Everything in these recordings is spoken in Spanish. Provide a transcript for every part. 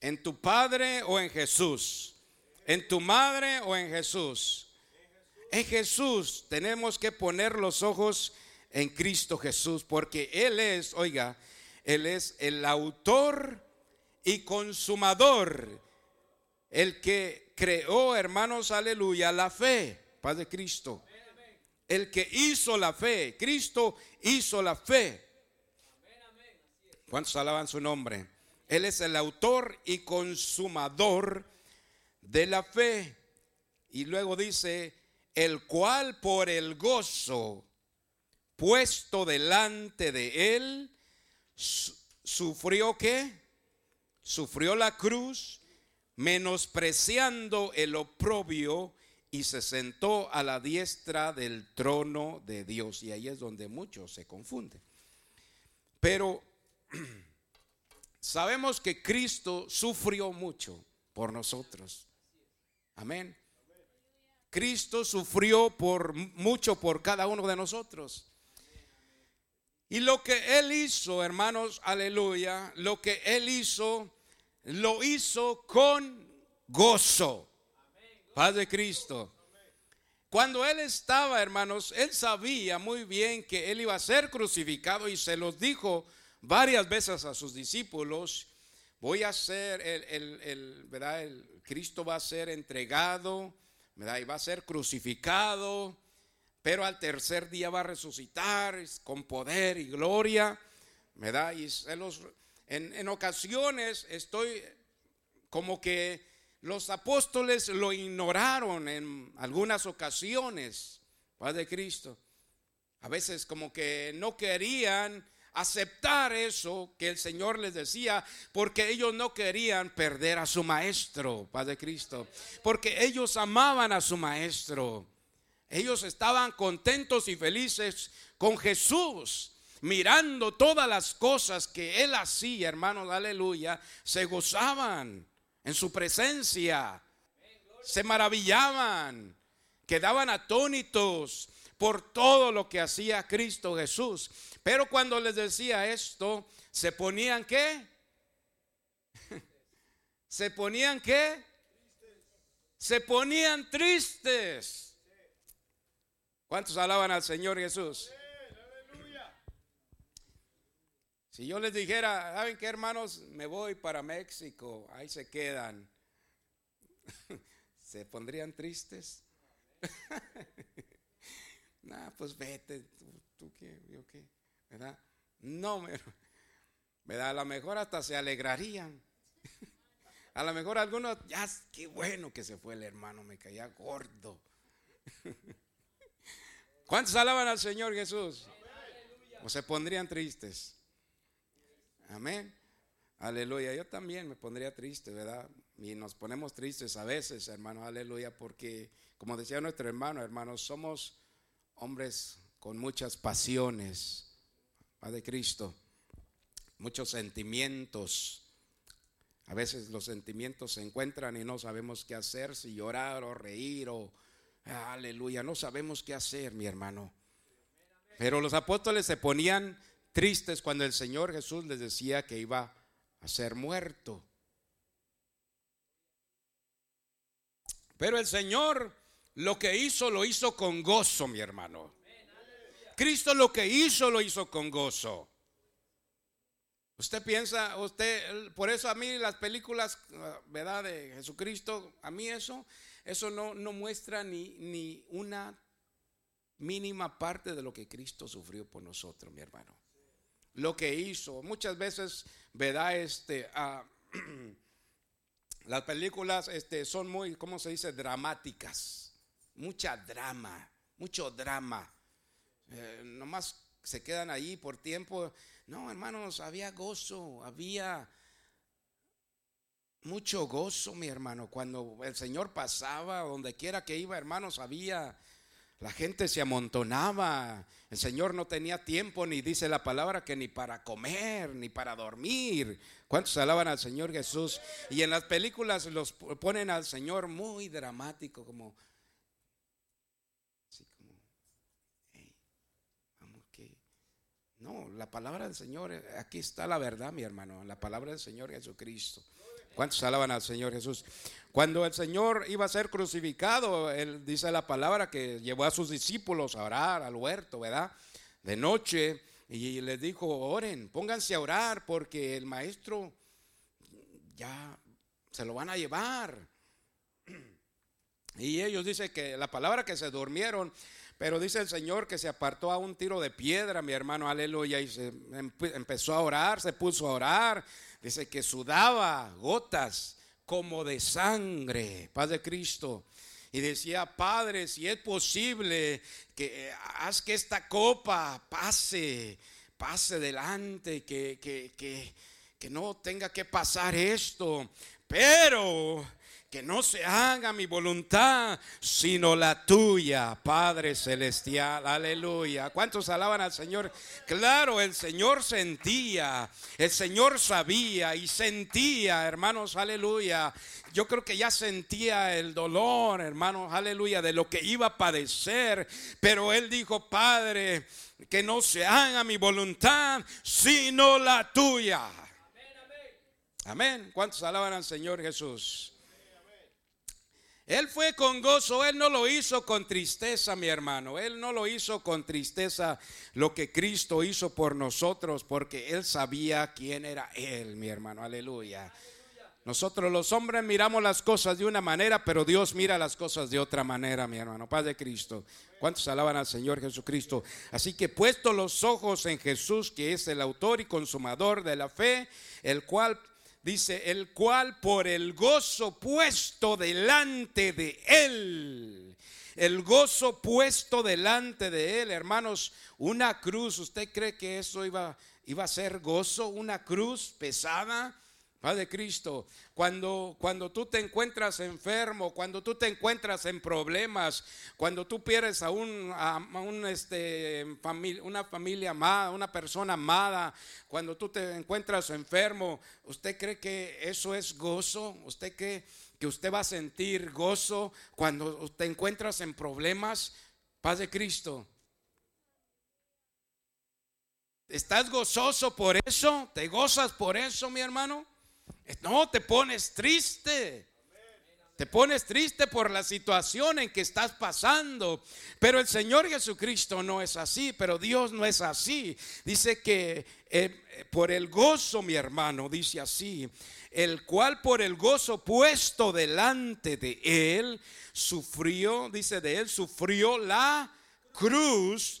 ¿En tu padre o en Jesús? ¿En tu madre o en Jesús? En Jesús tenemos que poner los ojos en Cristo Jesús, porque Él es, oiga, Él es el autor y consumador, el que creó, hermanos, aleluya, la fe, paz de Cristo. El que hizo la fe, Cristo hizo la fe. ¿Cuántos alaban su nombre? Él es el autor y consumador de la fe. Y luego dice, el cual por el gozo puesto delante de él, sufrió qué? Sufrió la cruz, menospreciando el oprobio y se sentó a la diestra del trono de Dios. Y ahí es donde muchos se confunden. Pero sabemos que Cristo sufrió mucho por nosotros. Amén. Cristo sufrió por mucho por cada uno de nosotros. Y lo que Él hizo, hermanos, aleluya, lo que Él hizo, lo hizo con gozo. Paz de Cristo. Cuando Él estaba, hermanos, Él sabía muy bien que Él iba a ser crucificado y se los dijo varias veces a sus discípulos. Voy a ser, el, el, ¿verdad? El Cristo va a ser entregado y va a ser crucificado, pero al tercer día va a resucitar con poder y gloria, ¿verdad? Y en, en ocasiones estoy como que los apóstoles lo ignoraron en algunas ocasiones, Padre Cristo. A veces como que no querían aceptar eso que el Señor les decía, porque ellos no querían perder a su maestro, Padre Cristo, porque ellos amaban a su maestro. Ellos estaban contentos y felices con Jesús, mirando todas las cosas que él hacía, hermanos, aleluya, se gozaban en su presencia, se maravillaban, quedaban atónitos por todo lo que hacía Cristo Jesús. Pero cuando les decía esto, se ponían qué? ¿Se ponían qué? Se ponían tristes. ¿Cuántos alaban al Señor Jesús? Si yo les dijera, ¿saben qué hermanos? Me voy para México, ahí se quedan. ¿Se pondrían tristes? Nah, pues vete, tú, qué, yo qué. ¿verdad? No, ¿verdad? A lo mejor hasta se alegrarían. A lo mejor algunos, ya, qué bueno que se fue el hermano, me caía gordo. ¿Cuántos alaban al Señor Jesús? ¿O se pondrían tristes? Amén. Aleluya. Yo también me pondría triste, ¿verdad? Y nos ponemos tristes a veces, hermano, aleluya, porque, como decía nuestro hermano, hermanos, somos hombres con muchas pasiones de Cristo, muchos sentimientos. A veces los sentimientos se encuentran y no sabemos qué hacer, si llorar o reír o aleluya, no sabemos qué hacer, mi hermano. Pero los apóstoles se ponían tristes cuando el Señor Jesús les decía que iba a ser muerto. Pero el Señor lo que hizo, lo hizo con gozo, mi hermano. Cristo lo que hizo, lo hizo con gozo. Usted piensa, usted, por eso a mí las películas, ¿verdad? De Jesucristo, a mí eso, eso no, no muestra ni, ni una mínima parte de lo que Cristo sufrió por nosotros, mi hermano. Lo que hizo. Muchas veces, ¿verdad? Este, ah, las películas este, son muy, ¿cómo se dice? Dramáticas. Mucha drama, mucho drama. Eh, nomás se quedan ahí por tiempo. No, hermanos, había gozo, había mucho gozo, mi hermano. Cuando el Señor pasaba, donde quiera que iba, hermanos, había, la gente se amontonaba. El Señor no tenía tiempo, ni dice la palabra, que ni para comer, ni para dormir. ¿Cuántos alaban al Señor Jesús? Y en las películas los ponen al Señor muy dramático, como No, la palabra del Señor, aquí está la verdad, mi hermano, la palabra del Señor Jesucristo. ¿Cuántos alaban al Señor Jesús? Cuando el Señor iba a ser crucificado, él dice la palabra que llevó a sus discípulos a orar al huerto, ¿verdad? De noche y les dijo, oren, pónganse a orar porque el maestro ya se lo van a llevar. Y ellos dicen que la palabra que se durmieron, pero dice el Señor que se apartó a un tiro de piedra, mi hermano, aleluya, y se empezó a orar, se puso a orar. Dice que sudaba gotas como de sangre, paz de Cristo. Y decía, Padre, si es posible, que eh, haz que esta copa pase, pase delante, que, que, que, que no tenga que pasar esto. Pero que no se haga mi voluntad, sino la tuya, Padre Celestial. Aleluya. ¿Cuántos alaban al Señor? Claro, el Señor sentía, el Señor sabía y sentía, hermanos, aleluya. Yo creo que ya sentía el dolor, hermanos, aleluya, de lo que iba a padecer. Pero él dijo, Padre, que no se haga mi voluntad, sino la tuya. Amén. ¿Cuántos alaban al Señor Jesús? Él fue con gozo, Él no lo hizo con tristeza, mi hermano. Él no lo hizo con tristeza lo que Cristo hizo por nosotros, porque Él sabía quién era Él, mi hermano. Aleluya. Nosotros los hombres miramos las cosas de una manera, pero Dios mira las cosas de otra manera, mi hermano. Paz de Cristo. ¿Cuántos alaban al Señor Jesucristo? Así que puesto los ojos en Jesús, que es el autor y consumador de la fe, el cual dice, el cual por el gozo puesto delante de él, el gozo puesto delante de él, hermanos, una cruz, ¿usted cree que eso iba, iba a ser gozo? Una cruz pesada, Padre Cristo, cuando, cuando tú te encuentras enfermo, cuando tú te encuentras en problemas, cuando tú pierdes a, un, a, un este, familia, una familia amada, una persona amada, cuando tú te encuentras enfermo, ¿usted cree que eso es gozo? ¿Usted cree que usted va a sentir gozo cuando te encuentras en problemas? Paz de Cristo. ¿Estás gozoso por eso? ¿Te gozas por eso, mi hermano? No, te pones triste. Te pones triste por la situación en que estás pasando. Pero el Señor Jesucristo no es así, pero Dios no es así. Dice que eh, por el gozo, mi hermano, dice así, el cual por el gozo puesto delante de él, sufrió, dice de él, sufrió la cruz,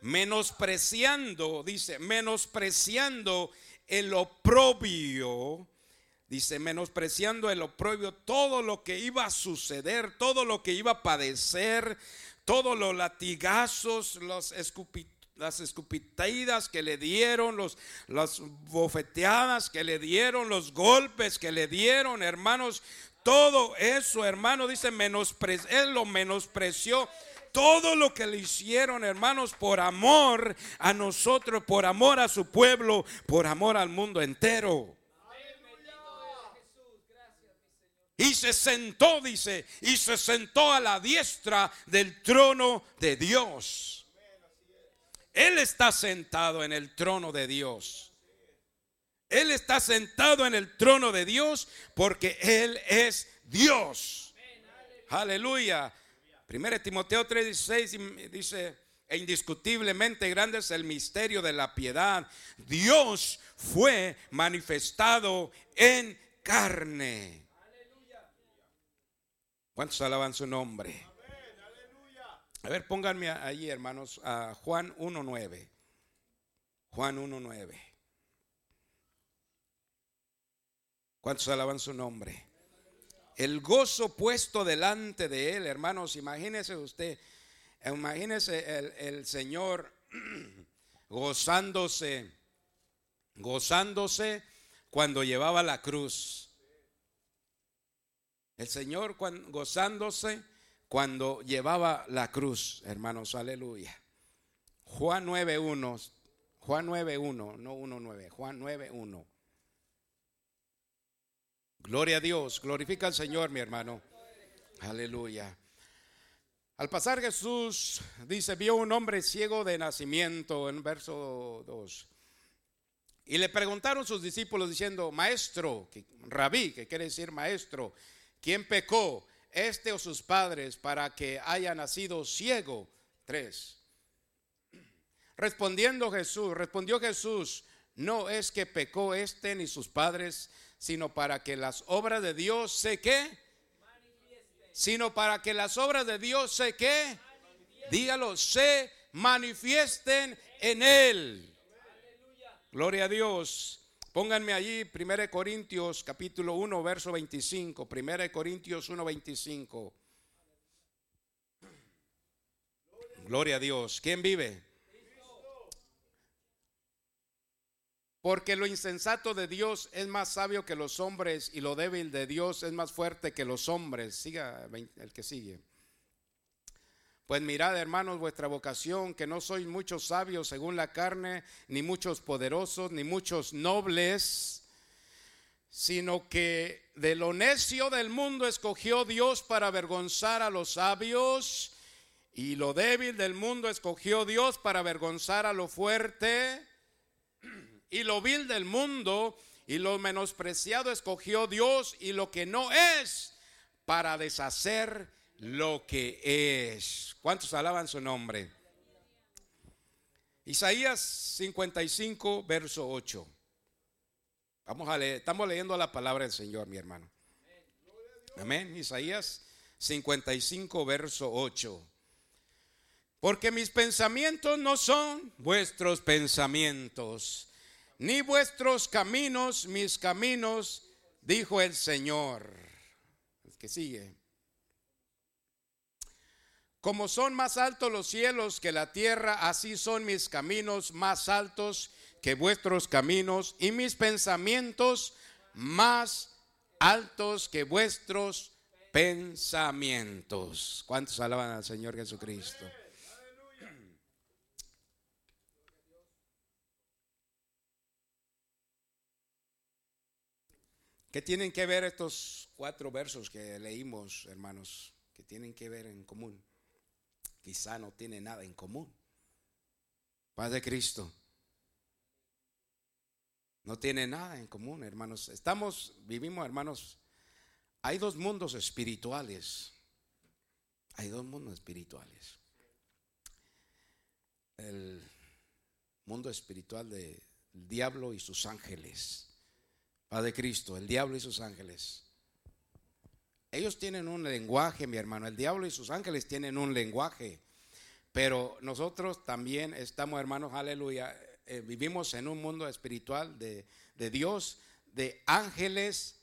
menospreciando, dice, menospreciando el oprobio, dice, menospreciando el oprobio, todo lo que iba a suceder, todo lo que iba a padecer, todos los latigazos, los las escupitadas que le dieron, los, las bofeteadas que le dieron, los golpes que le dieron, hermanos, todo eso, hermano, dice, menospre él lo menospreció todo lo que le hicieron, hermanos, por amor a nosotros, por amor a su pueblo, por amor al mundo entero. Y se sentó, dice, y se sentó a la diestra del trono de Dios. Él está sentado en el trono de Dios. Él está sentado en el trono de Dios porque Él es Dios. Aleluya. Primero Timoteo 3:16 dice, e indiscutiblemente grande es el misterio de la piedad. Dios fue manifestado en carne. ¿Cuántos alaban su nombre? A ver, pónganme ahí, hermanos, a Juan 1.9. Juan 1.9. ¿Cuántos alaban su nombre? El gozo puesto delante de él, hermanos, imagínese usted, imagínese el, Señor gozándose, gozándose cuando llevaba la cruz. El Señor gozándose cuando llevaba la cruz, hermanos, aleluya. Juan 9.1, Juan 9.1, no 1.9, Juan 9.1. Gloria a Dios, glorifica al Señor, mi hermano. Aleluya. Al pasar Jesús dice, vio un hombre ciego de nacimiento en verso 2. Y le preguntaron sus discípulos diciendo, maestro, rabí, que quiere decir maestro, ¿quién pecó, este o sus padres, para que haya nacido ciego? Tres. Respondiendo Jesús, respondió Jesús, no es que pecó este ni sus padres, sino para que las obras de Dios se qué? Sino para que las obras de Dios se qué? Dígalo, se manifiesten en él. Gloria a Dios. Pónganme allí 1 Corintios capítulo 1 verso 25. 1 Corintios 1 25. Gloria a Dios. ¿Quién vive? Porque lo insensato de Dios es más sabio que los hombres y lo débil de Dios es más fuerte que los hombres. Siga el que sigue. Pues mirad, hermanos, vuestra vocación, que no sois muchos sabios según la carne, ni muchos poderosos, ni muchos nobles, sino que de lo necio del mundo escogió Dios para avergonzar a los sabios, y lo débil del mundo escogió Dios para avergonzar a lo fuerte y lo vil del mundo y lo menospreciado escogió Dios y lo que no es para deshacer lo que es. ¿Cuántos alaban su nombre? Isaías 55, verso 8. Vamos a leer, estamos leyendo la palabra del Señor, mi hermano. Amén. Isaías 55, verso 8. Porque mis pensamientos no son vuestros pensamientos ni vuestros caminos mis caminos, dijo el Señor. El que sigue. Como son más altos los cielos que la tierra, así son mis caminos más altos que vuestros caminos y mis pensamientos más altos que vuestros pensamientos. ¿Cuántos alaban al Señor Jesucristo? ¿Qué tienen que ver estos cuatro versos que leímos, hermanos? ¿Qué tienen que ver en común? Quizá no tiene nada en común. Paz de Cristo. No tiene nada en común, hermanos. Estamos, vivimos, hermanos. Hay dos mundos espirituales. Hay dos mundos espirituales. El mundo espiritual del diablo y sus ángeles Padre Cristo, el diablo y sus ángeles. Ellos tienen un lenguaje, mi hermano. El diablo y sus ángeles tienen un lenguaje. Pero nosotros también estamos, hermanos, aleluya. Eh, vivimos en un mundo espiritual de, de Dios, de ángeles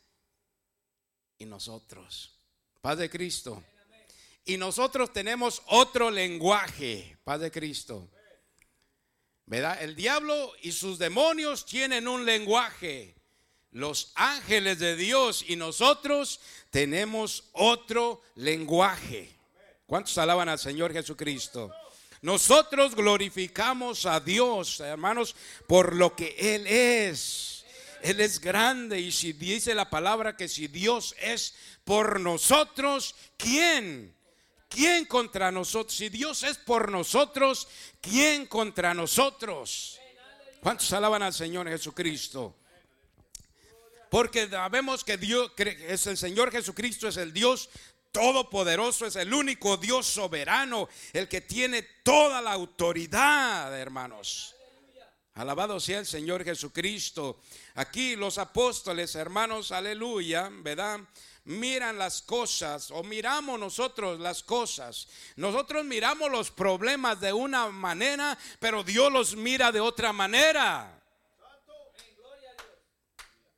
y nosotros. Padre Cristo. Y nosotros tenemos otro lenguaje, Padre Cristo. ¿Verdad? El diablo y sus demonios tienen un lenguaje los ángeles de Dios y nosotros tenemos otro lenguaje. ¿Cuántos alaban al Señor Jesucristo? Nosotros glorificamos a Dios, hermanos, por lo que Él es. Él es grande y si dice la palabra que si Dios es por nosotros, ¿quién? ¿Quién contra nosotros? Si Dios es por nosotros, ¿quién contra nosotros? ¿Cuántos alaban al Señor Jesucristo? Porque sabemos que Dios es el Señor Jesucristo, es el Dios todopoderoso, es el único Dios soberano, el que tiene toda la autoridad, hermanos. Alabado sea el Señor Jesucristo. Aquí los apóstoles, hermanos, aleluya, ¿verdad? Miran las cosas o miramos nosotros las cosas. Nosotros miramos los problemas de una manera, pero Dios los mira de otra manera.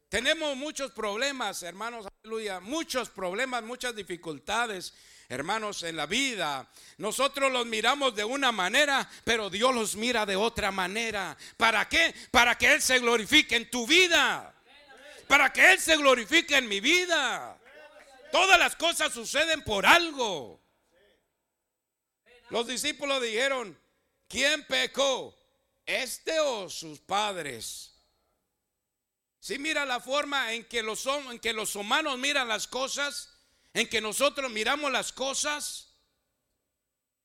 Tenemos muchos problemas, hermanos, aleluya, muchos problemas, muchas dificultades, hermanos, en la vida. Nosotros los miramos de una manera, pero Dios los mira de otra manera. ¿Para qué? Para que Él se glorifique en tu vida. Para que Él se glorifique en mi vida. Todas las cosas suceden por algo. Los discípulos dijeron, ¿quién pecó? ¿Este o sus padres? Si mira la forma en que, los, en que los humanos miran las cosas, en que nosotros miramos las cosas.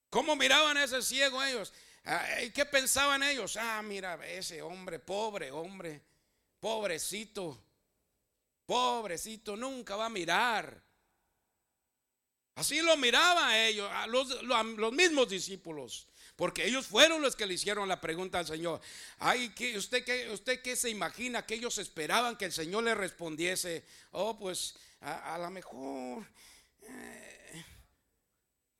¿Cómo miraban a ese ciego ellos? ¿Qué pensaban ellos? Ah, mira, ese hombre, pobre hombre. pobrecito, pobrecito, nunca va a mirar. Así lo miraban ellos, los mismos discípulos. Porque ellos fueron los que le hicieron la pregunta al Señor. Ay, ¿qué, usted, qué, ¿usted qué se imagina que ellos esperaban que el Señor le respondiese? Oh, pues a, lo mejor, eh,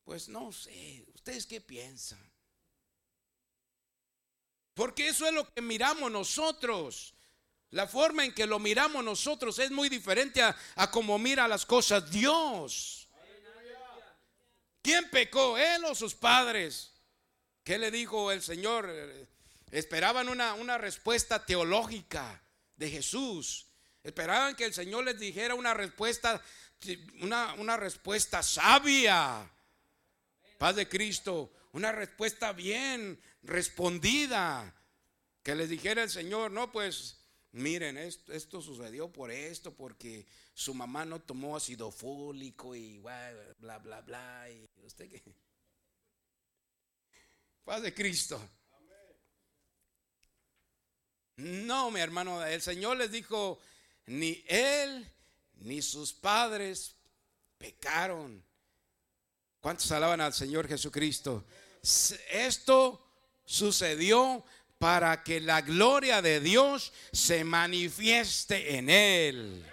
pues no sé, ¿ustedes qué piensan? Porque eso es lo que miramos nosotros. La forma en que lo miramos nosotros es muy diferente a, a como mira las cosas Dios. ¿Quién pecó? ¿Él o sus padres? ¿Qué le dijo el Señor? Esperaban una, una respuesta teológica de Jesús. Esperaban que el Señor les dijera una respuesta, una, una respuesta sabia. Paz de Cristo, una respuesta bien respondida. Que les dijera el Señor, no, pues miren, esto, sucedió por esto, porque su mamá no tomó ácido fólico y bla, bla, bla. Y usted qué. Paz de Cristo. No, mi hermano, el Señor les dijo, ni él ni sus padres pecaron. ¿Cuántos alaban al Señor Jesucristo? Esto sucedió para que la gloria de Dios se manifieste en él.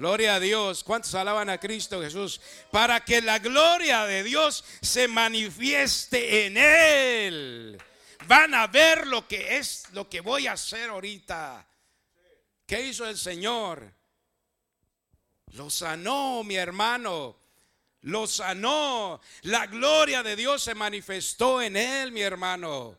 Gloria a Dios. ¿Cuántos alaban a Cristo Jesús? Para que la gloria de Dios se manifieste en Él. Van a ver lo que es, lo que voy a hacer ahorita. ¿Qué hizo el Señor? Lo sanó, mi hermano. Lo sanó. La gloria de Dios se manifestó en Él, mi hermano.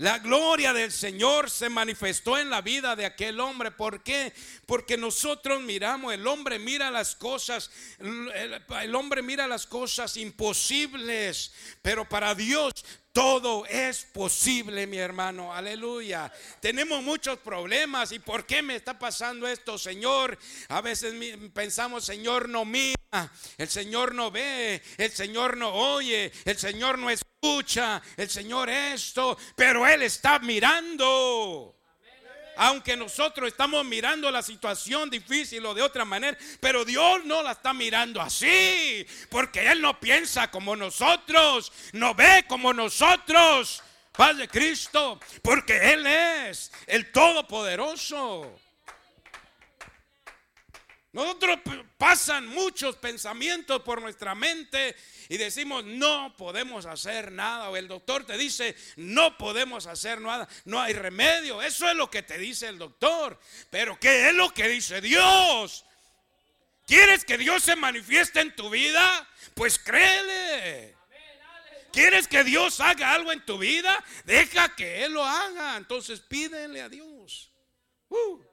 La gloria del Señor se manifestó en la vida de aquel hombre. ¿Por qué? Porque nosotros miramos, el hombre mira las cosas, el, hombre mira las cosas imposibles, pero para Dios todo es posible, mi hermano. Aleluya. Tenemos muchos problemas. ¿Y por qué me está pasando esto, Señor? A veces pensamos, Señor no mira, el Señor no ve, el Señor no oye, el Señor no el Señor esto, pero Él está mirando. Aunque nosotros estamos mirando la situación difícil o de otra manera, pero Dios no la está mirando así, porque Él no piensa como nosotros, no ve como nosotros. Padre Cristo, porque Él es el Todopoderoso. Nosotros pasan muchos pensamientos por nuestra mente y decimos no podemos hacer nada. O el doctor te dice no podemos hacer nada, no hay remedio. Eso es lo que te dice el doctor. Pero ¿qué es lo que dice Dios? ¿Quieres que Dios se manifieste en tu vida? Pues créele. ¿Quieres que Dios haga algo en tu vida? Deja que Él lo haga. Entonces pídele a Dios. Uh.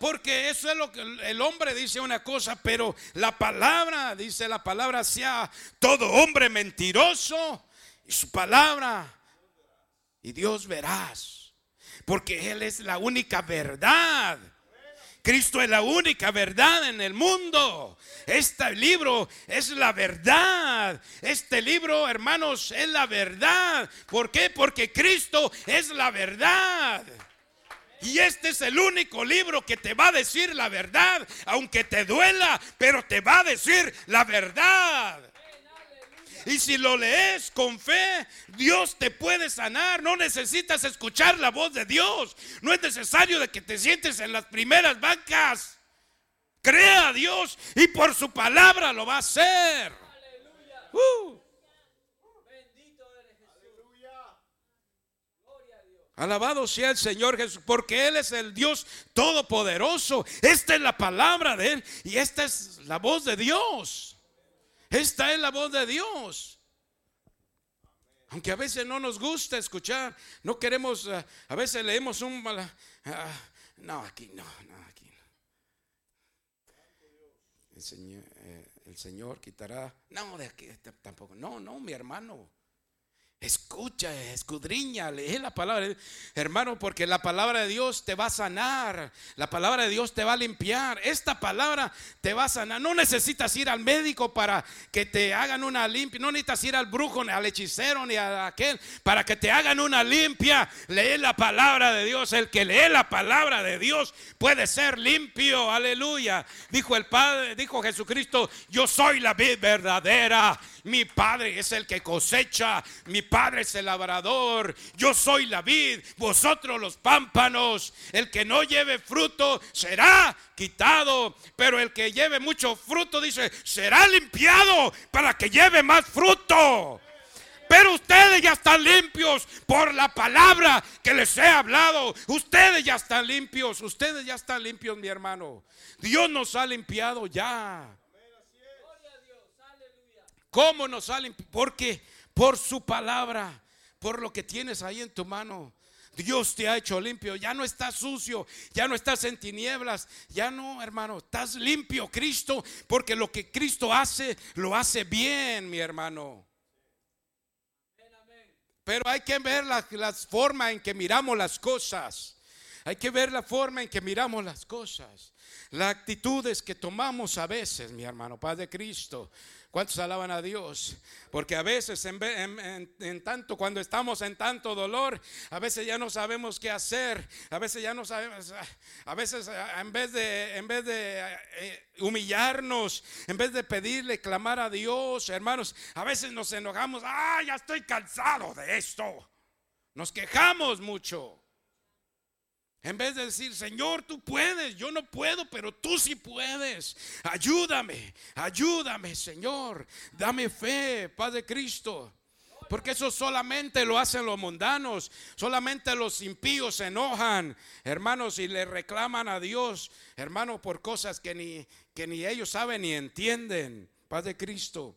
Porque eso es lo que el hombre dice una cosa, pero la palabra, dice la palabra, sea todo hombre mentiroso y su palabra. Y Dios verás. Porque Él es la única verdad. Cristo es la única verdad en el mundo. Este libro es la verdad. Este libro, hermanos, es la verdad. ¿Por qué? Porque Cristo es la verdad. Y este es el único libro que te va a decir la verdad, aunque te duela, pero te va a decir la verdad. Y si lo lees con fe, Dios te puede sanar. No necesitas escuchar la voz de Dios. No es necesario de que te sientes en las primeras bancas. Crea a Dios y por su palabra lo va a hacer. Uh. Alabado sea el Señor Jesús, porque Él es el Dios todopoderoso. Esta es la palabra de Él y esta es la voz de Dios. Esta es la voz de Dios. Aunque a veces no nos gusta escuchar, no queremos, eh, a veces leemos un... Ah, no, aquí no, no, aquí no. El Señor, eh, el Señor quitará... No, de aquí tampoco. No, no, mi hermano. Escucha, escudriña, lee la palabra. Hermano, porque la palabra de Dios te va a sanar. La palabra de Dios te va a limpiar. Esta palabra te va a sanar. No necesitas ir al médico para que te hagan una limpia. No necesitas ir al brujo, ni al hechicero, ni a aquel para que te hagan una limpia. Lee la palabra de Dios. El que lee la palabra de Dios puede ser limpio. Aleluya. Dijo el Padre, dijo Jesucristo, yo soy la vida verdadera. Mi Padre es el que cosecha. Mi Padre es el labrador, yo soy la vid, vosotros los pámpanos. El que no lleve fruto será quitado, pero el que lleve mucho fruto, dice, será limpiado para que lleve más fruto. Pero ustedes ya están limpios por la palabra que les he hablado. Ustedes ya están limpios. Ustedes ya están limpios, mi hermano. Dios nos ha limpiado ya. ¿Cómo nos limpiado? Porque por su palabra, por lo que tienes ahí en tu mano. Dios te ha hecho limpio, ya no estás sucio, ya no estás en tinieblas, ya no, hermano, estás limpio, Cristo, porque lo que Cristo hace, lo hace bien, mi hermano. Pero hay que ver la, la forma en que miramos las cosas. Hay que ver la forma en que miramos las cosas. Las actitudes que tomamos a veces, mi hermano, Padre Cristo. ¿Cuántos alaban a Dios? Porque a veces, en, tanto, cuando estamos en tanto dolor, a veces ya no sabemos qué hacer. A veces ya no sabemos, a veces en vez de, en vez de eh, humillarnos, en vez de pedirle, clamar a Dios, hermanos, a veces nos enojamos. Ah, ya estoy cansado de esto. Nos quejamos mucho. En vez de decir, Señor, tú puedes, yo no puedo, pero tú sí puedes. Ayúdame, ayúdame, Señor. Dame fe, Padre Cristo. Porque eso solamente lo hacen los mundanos. Solamente los impíos se enojan, hermanos, y le reclaman a Dios, hermanos, por cosas que ni, que ni ellos saben ni entienden. Padre Cristo.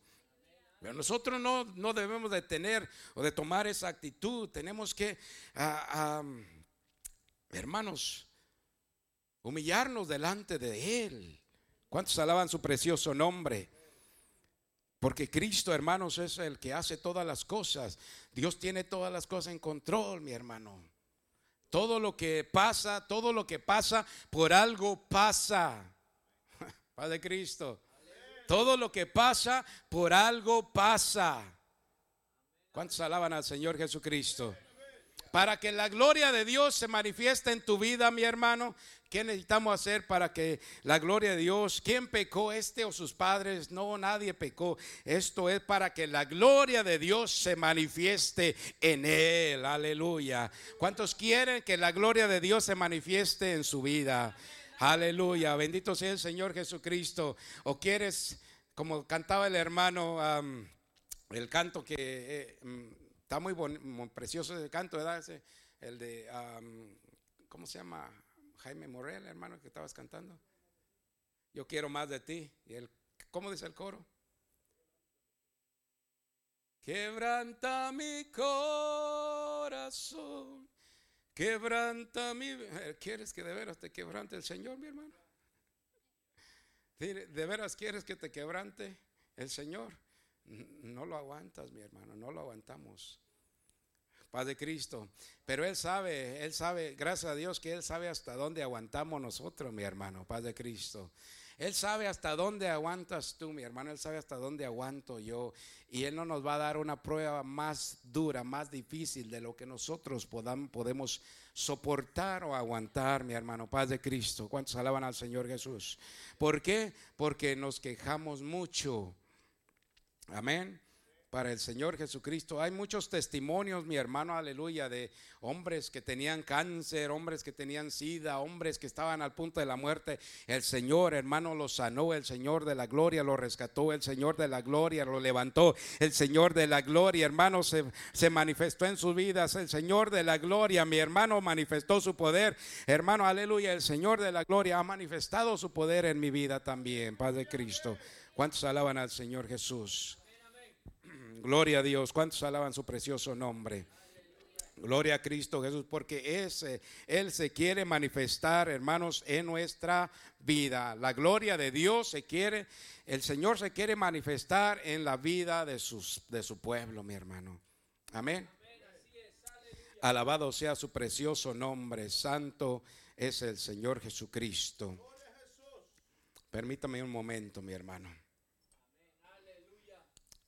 Pero nosotros no, no debemos de tener o de tomar esa actitud. Tenemos que... Ah, ah, hermanos, humillarnos delante de Él. ¿Cuántos alaban su precioso nombre? Porque Cristo, hermanos, es el que hace todas las cosas. Dios tiene todas las cosas en control, mi hermano. Todo lo que pasa, todo lo que pasa, por algo pasa. Padre Cristo. Todo lo que pasa, por algo pasa. ¿Cuántos alaban al Señor Jesucristo? Para que la gloria de Dios se manifieste en tu vida, mi hermano. ¿Qué necesitamos hacer para que la gloria de Dios, quién pecó este o sus padres? No, nadie pecó. Esto es para que la gloria de Dios se manifieste en él. Aleluya. ¿Cuántos quieren que la gloria de Dios se manifieste en su vida? Aleluya. Bendito sea el Señor Jesucristo. ¿O quieres, como cantaba el hermano, el canto que... Eh, mm, Está muy, precioso ese canto, ¿verdad? el de, ¿cómo se llama? Jaime Morel, hermano, que estabas cantando. Yo quiero más de ti. Y el, ¿Cómo dice el coro? Quebranta mi corazón. Quebranta mi... ¿Quieres que de veras te quebrante el Señor, mi hermano? ¿De veras quieres que te quebrante el Señor? No lo aguantas, mi hermano, no lo aguantamos. Padre Cristo. Pero Él sabe, Él sabe, gracias a Dios que Él sabe hasta dónde aguantamos nosotros, mi hermano, Padre Cristo. Él sabe hasta dónde aguantas tú, mi hermano. Él sabe hasta dónde aguanto yo. Y Él no nos va a dar una prueba más dura, más difícil de lo que nosotros podemos soportar o aguantar, mi hermano. Padre Cristo. ¿Cuántos alaban al Señor Jesús? ¿Por qué? Porque nos quejamos mucho. Amén para el Señor Jesucristo. Hay muchos testimonios, mi hermano, aleluya, de hombres que tenían cáncer, hombres que tenían sida, hombres que estaban al punto de la muerte. El Señor, hermano, los sanó, el Señor de la gloria lo rescató, el Señor de la gloria lo levantó, el Señor de la gloria, hermano, se, se manifestó en sus vidas, el Señor de la gloria, mi hermano, manifestó su poder. Hermano, aleluya, el Señor de la gloria ha manifestado su poder en mi vida también, Padre Cristo. ¿Cuántos alaban al Señor Jesús? Gloria a Dios. ¿Cuántos alaban su precioso nombre? Gloria a Cristo Jesús, porque ese, Él se quiere manifestar, hermanos, en nuestra vida. La gloria de Dios se quiere, el Señor se quiere manifestar en la vida de, sus, de su pueblo, mi hermano. Amén. Alabado sea su precioso nombre. Santo es el Señor Jesucristo. Permítame un momento, mi hermano.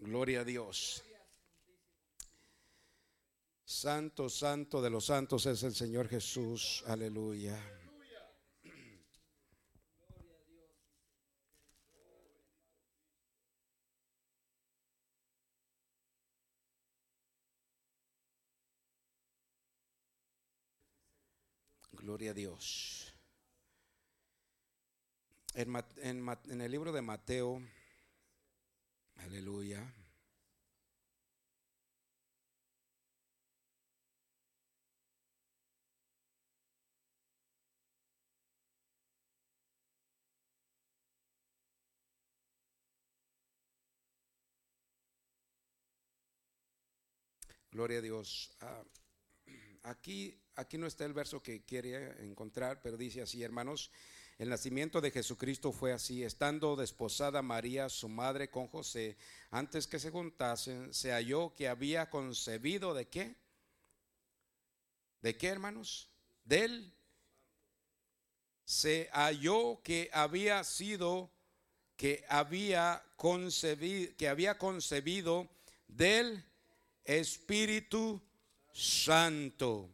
Gloria a Dios. Santo, santo de los santos es el Señor Jesús. Aleluya. Gloria a Dios. En, en, el libro de Mateo, aleluya. Gloria a Dios. Ah, aquí aquí no está el verso que quiere encontrar, pero dice así, hermanos, el nacimiento de Jesucristo fue así, estando desposada María, su madre, con José, antes que se juntasen, se halló que había concebido de qué? ¿De qué, hermanos? De él. Se halló que había sido, que había concebido, que había concebido del Espíritu Santo.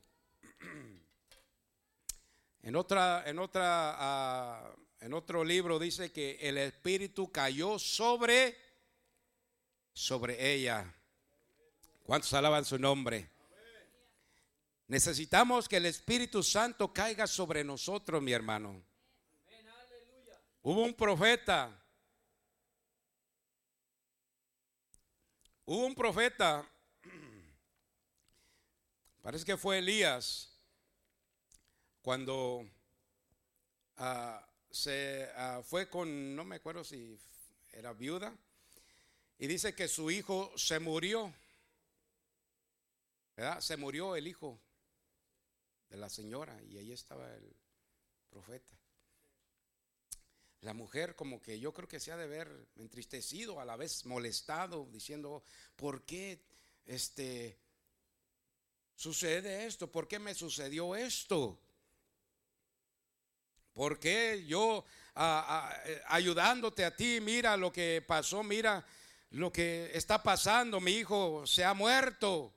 En otra, en otra, ah, en otro libro dice que el Espíritu cayó sobre, sobre ella. ¿Cuántos alaban su nombre? Necesitamos que el Espíritu Santo caiga sobre nosotros, mi hermano. Hubo un profeta. Hubo un profeta. Parece que fue Elías cuando ah, se ah, fue con, no me acuerdo si era viuda, y dice que su hijo se murió. ¿verdad? Se murió el hijo de la señora y ahí estaba el profeta. La mujer como que yo creo que se ha de ver entristecido, a la vez molestado, diciendo, ¿por qué este sucede esto? ¿Por qué me sucedió esto? ¿Por qué yo eh, ayudándote a ti, mira lo que pasó, mira lo que está pasando, mi hijo se ha muerto,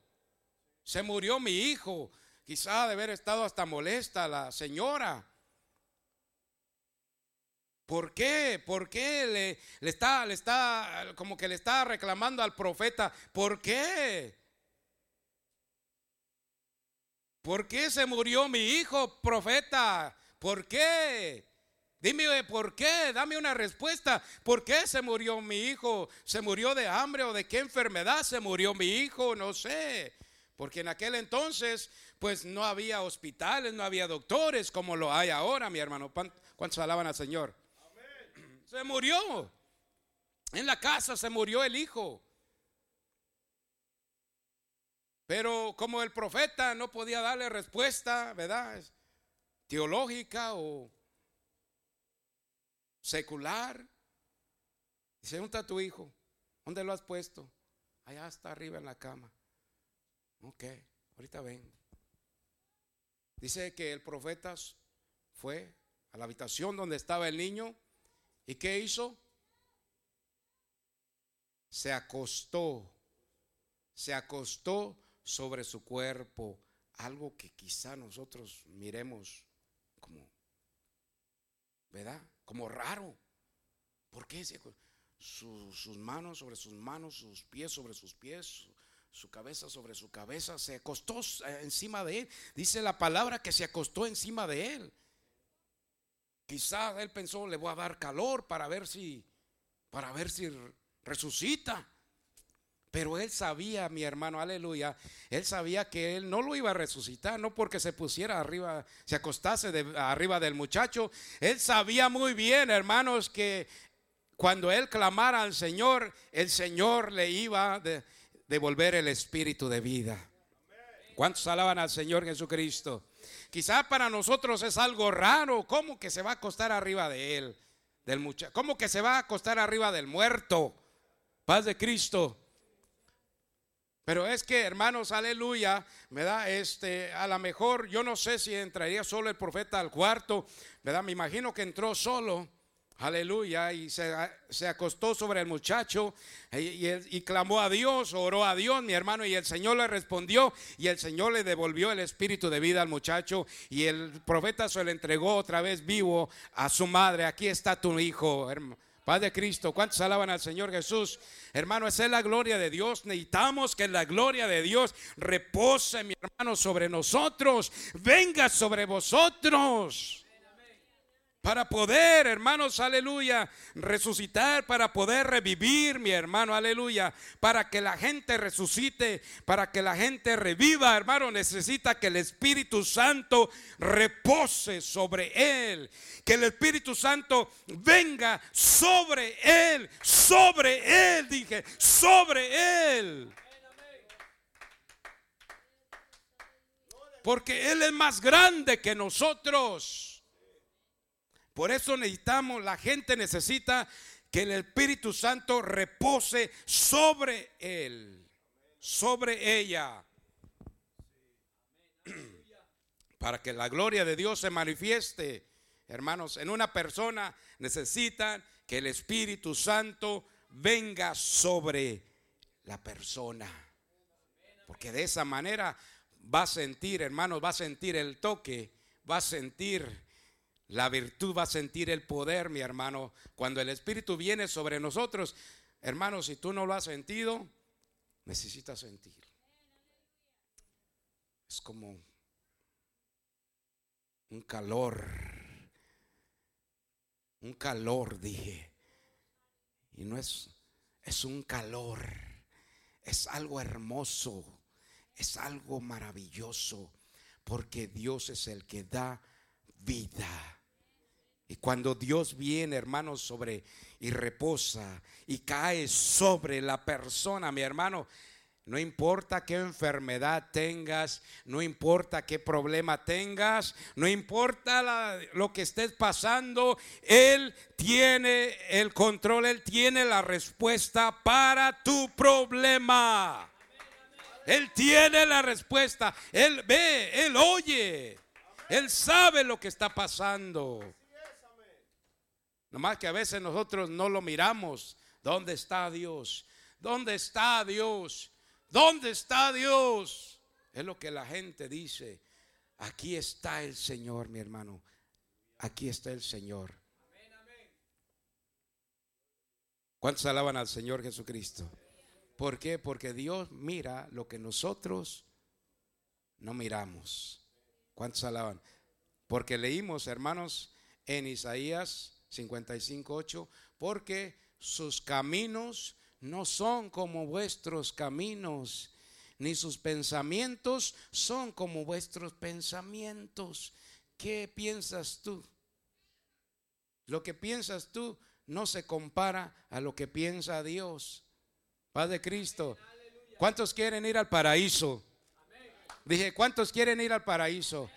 se murió mi hijo, quizá de haber estado hasta molesta la señora. ¿Por qué? ¿Por qué le, le, está, le está, como que le está reclamando al profeta? ¿Por qué? ¿Por qué se murió mi hijo, profeta? ¿Por qué? Dime por qué, dame una respuesta. ¿Por qué se murió mi hijo? ¿Se murió de hambre o de qué enfermedad se murió mi hijo? No sé. Porque en aquel entonces, pues no había hospitales, no había doctores como lo hay ahora, mi hermano. ¿Cuántos alaban al Señor? Se murió. En la casa se murió el hijo. Pero como el profeta no podía darle respuesta, ¿verdad? Teológica o secular. Dice, ¿dónde está tu hijo? ¿Dónde lo has puesto? Allá está arriba en la cama. Ok, ahorita ven. Dice que el profeta fue a la habitación donde estaba el niño y ¿qué hizo? Se acostó, se acostó sobre su cuerpo, algo que quizá nosotros miremos como, ¿verdad? Como raro. ¿Por qué? sus manos sobre sus manos, sus pies sobre sus pies, su, cabeza sobre su cabeza, se acostó eh, encima de él. Dice la palabra que se acostó encima de él. Quizás él pensó, le voy a dar calor para ver si, para ver si resucita. Pero él sabía, mi hermano, aleluya, él sabía que él no lo iba a resucitar, no porque se pusiera arriba, se acostase de, arriba del muchacho. Él sabía muy bien, hermanos, que cuando él clamara al Señor, el Señor le iba a devolver el espíritu de vida. ¿Cuántos alaban al Señor Jesucristo? Quizá para nosotros es algo raro, ¿cómo que se va a acostar arriba de él? Del ¿cómo que se va a acostar arriba del muerto? Paz de Cristo. Pero es que, hermanos, aleluya, ¿verdad? Este, a lo mejor yo no sé si entraría solo el profeta al cuarto, ¿verdad? Me imagino que entró solo. Aleluya, y se, acostó sobre el muchacho y, y, clamó a Dios, oró a Dios, mi hermano, y el Señor le respondió y el Señor le devolvió el espíritu de vida al muchacho y el profeta se lo entregó otra vez vivo a su madre. Aquí está tu hijo, hermano. Padre Cristo, ¿cuántos alaban al Señor Jesús? Hermano, esa es la gloria de Dios. Necesitamos que la gloria de Dios repose, mi hermano, sobre nosotros. Venga sobre vosotros para poder, hermanos, aleluya, resucitar, para poder revivir, mi hermano, aleluya, para que la gente resucite, para que la gente reviva, hermano, necesita que el Espíritu Santo repose sobre él, que el Espíritu Santo venga sobre él, sobre él, dije, sobre él. Porque Él es más grande que nosotros. Por eso necesitamos, la gente necesita que el Espíritu Santo repose sobre él, sobre ella. Para que la gloria de Dios se manifieste, hermanos, en una persona necesitan que el Espíritu Santo venga sobre la persona. Porque de esa manera va a sentir, hermanos, va a sentir el toque, va a sentir la virtud va a sentir el poder, mi hermano. Cuando el Espíritu viene sobre nosotros, hermano, si tú no lo has sentido, necesitas sentir. Es como un calor. Un calor, dije. Y no es, es un calor. Es algo hermoso. Es algo maravilloso. Porque Dios es el que da vida. Y cuando Dios viene, hermano, sobre y reposa y cae sobre la persona, mi hermano, no importa qué enfermedad tengas, no importa qué problema tengas, no importa lo que estés pasando, Él tiene el control, Él tiene la respuesta para tu problema. Él tiene la respuesta, Él ve, Él oye. Él sabe lo que está pasando. Nomás que a veces nosotros no lo miramos. ¿Dónde está Dios? ¿Dónde está Dios? ¿Dónde está Dios? Es lo que la gente dice. Aquí está el Señor, mi hermano. Aquí está el Señor. ¿Cuántos alaban al Señor Jesucristo? ¿Por qué? Porque Dios mira lo que nosotros no miramos. ¿Cuántos alaban? Porque leímos, hermanos, en Isaías 55, 8, porque sus caminos no son como vuestros caminos, ni sus pensamientos son como vuestros pensamientos. ¿Qué piensas tú? Lo que piensas tú no se compara a lo que piensa Dios. Padre Cristo, ¿cuántos quieren ir al paraíso? Dije, ¿cuántos quieren ir al paraíso?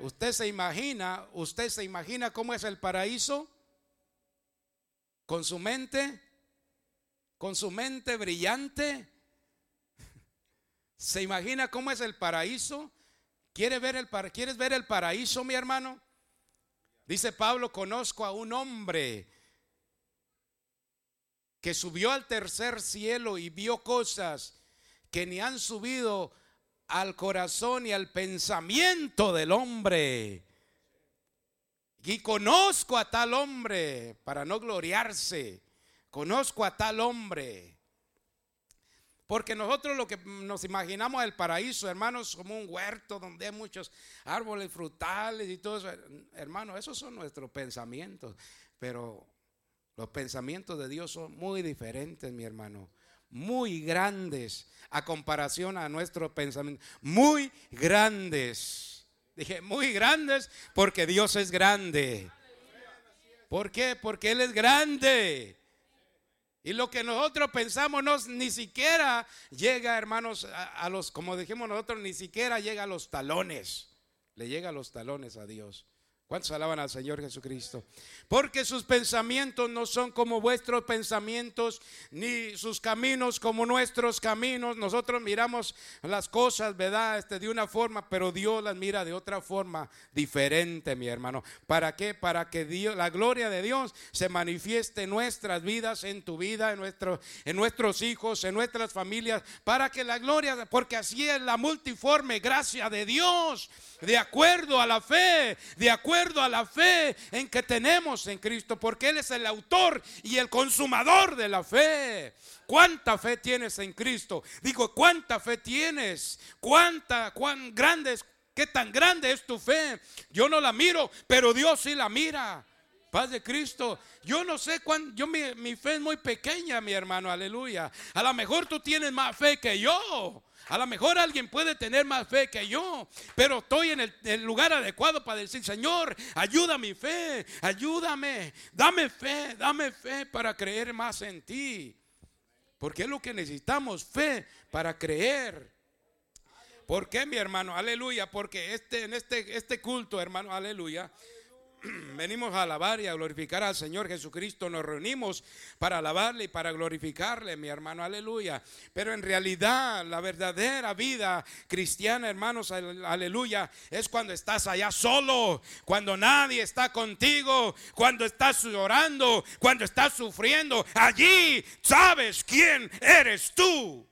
Usted se imagina, usted se imagina cómo es el paraíso con su mente, con su mente brillante. ¿Se imagina cómo es el paraíso? ¿Quiere ver el, ¿Quieres ver el paraíso, mi hermano? Dice Pablo, conozco a un hombre que subió al tercer cielo y vio cosas que ni han subido al corazón y al pensamiento del hombre. Y conozco a tal hombre, para no gloriarse, conozco a tal hombre. Porque nosotros lo que nos imaginamos el paraíso, hermanos, como un huerto donde hay muchos árboles frutales y todo eso. Hermanos, esos son nuestros pensamientos. Pero los pensamientos de Dios son muy diferentes, mi hermano muy grandes a comparación a nuestro pensamiento. Muy grandes. Dije, muy grandes porque Dios es grande. ¿Por qué? Porque Él es grande. Y lo que nosotros pensamos no, ni siquiera llega, hermanos, a, los, como dijimos nosotros, ni siquiera llega a los talones. Le llega a los talones a Dios. ¿Cuántos alaban al Señor Jesucristo? Porque sus pensamientos no son como vuestros pensamientos, ni sus caminos como nuestros caminos. Nosotros miramos las cosas, ¿verdad? Este, de una forma, pero Dios las mira de otra forma diferente, mi hermano. ¿Para qué? Para que Dios, la gloria de Dios se manifieste en nuestras vidas, en tu vida, en, nuestro, en nuestros hijos, en nuestras familias. Para que la gloria, porque así es la multiforme gracia de Dios, de acuerdo a la fe, de acuerdo a la fe en que tenemos en Cristo, porque Él es el autor y el consumador de la fe. ¿Cuánta fe tienes en Cristo? Digo, ¿cuánta fe tienes? ¿Cuánta, cuán grande es, qué tan grande es tu fe? Yo no la miro, pero Dios sí la mira. Paz de Cristo. Yo no sé cuán, yo mi, fe es muy pequeña, mi hermano, aleluya. A lo mejor tú tienes más fe que yo. A lo mejor alguien puede tener más fe que yo, pero estoy en el, lugar adecuado para decir, Señor, ayuda mi fe, ayúdame, dame fe, dame fe para creer más en ti. Porque es lo que necesitamos, fe para creer. ¿Por qué, mi hermano? Aleluya. Porque este, en este, este culto, hermano, aleluya venimos a alabar y a glorificar al Señor Jesucristo. Nos reunimos para alabarle y para glorificarle, mi hermano, aleluya. Pero en realidad la verdadera vida cristiana, hermanos, aleluya, es cuando estás allá solo, cuando nadie está contigo, cuando estás llorando, cuando estás sufriendo. Allí sabes quién eres tú.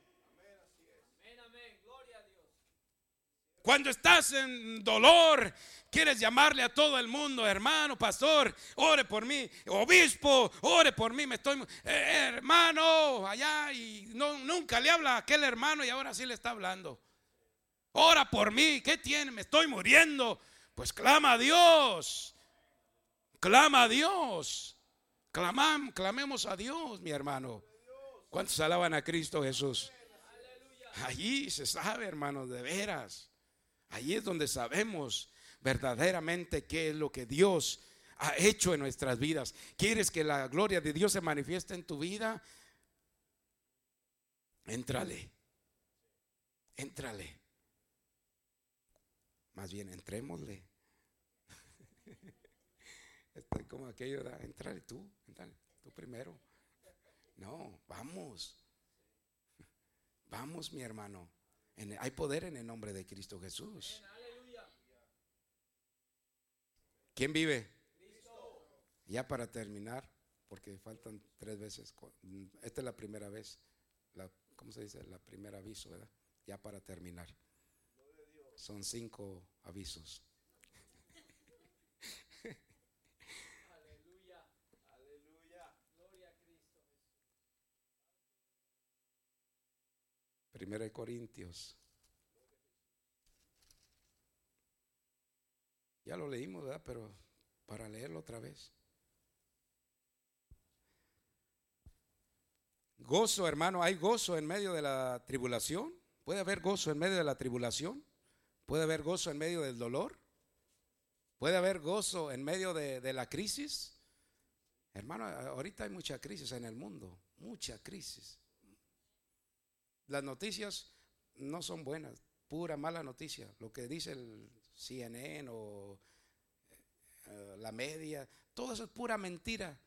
Cuando estás en dolor Quieres llamarle a todo el mundo, hermano, pastor, ore por mí, obispo, ore por mí, me estoy, eh, hermano, allá y no, nunca le habla a aquel hermano y ahora sí le está hablando. Ora por mí, ¿qué tiene? Me estoy muriendo. Pues clama a Dios, clama a Dios, Clamam, clamemos a Dios, mi hermano. ¿Cuántos alaban a Cristo Jesús? Allí se sabe, hermano, de veras. Allí es donde sabemos verdaderamente qué es lo que Dios ha hecho en nuestras vidas. ¿Quieres que la gloria de Dios se manifieste en tu vida? Éntrale. Éntrale. Más bien, entrémosle. Como aquello, entrale tú, entrale, tú primero. No, vamos. Vamos, mi hermano. hay poder en el nombre de Cristo Jesús. ¿Quién vive? Ya para terminar, porque faltan tres veces. Esta es la primera vez. ¿Cómo se dice? La primera aviso, ¿verdad? Ya para terminar. Son cinco avisos. Aleluya. Aleluya. Gloria a Cristo. Primera de Corintios Ya lo leímos, ¿verdad? Pero para leerlo otra vez. Gozo, hermano, hay gozo en medio de la tribulación. Puede haber gozo en medio de la tribulación. Puede haber gozo en medio del dolor. Puede haber gozo en medio de, la crisis. Hermano, ahorita hay mucha crisis en el mundo. Mucha crisis. Las noticias no son buenas. Pura mala noticia. Lo que dice el CNN o eh, la media, todo eso es pura mentira.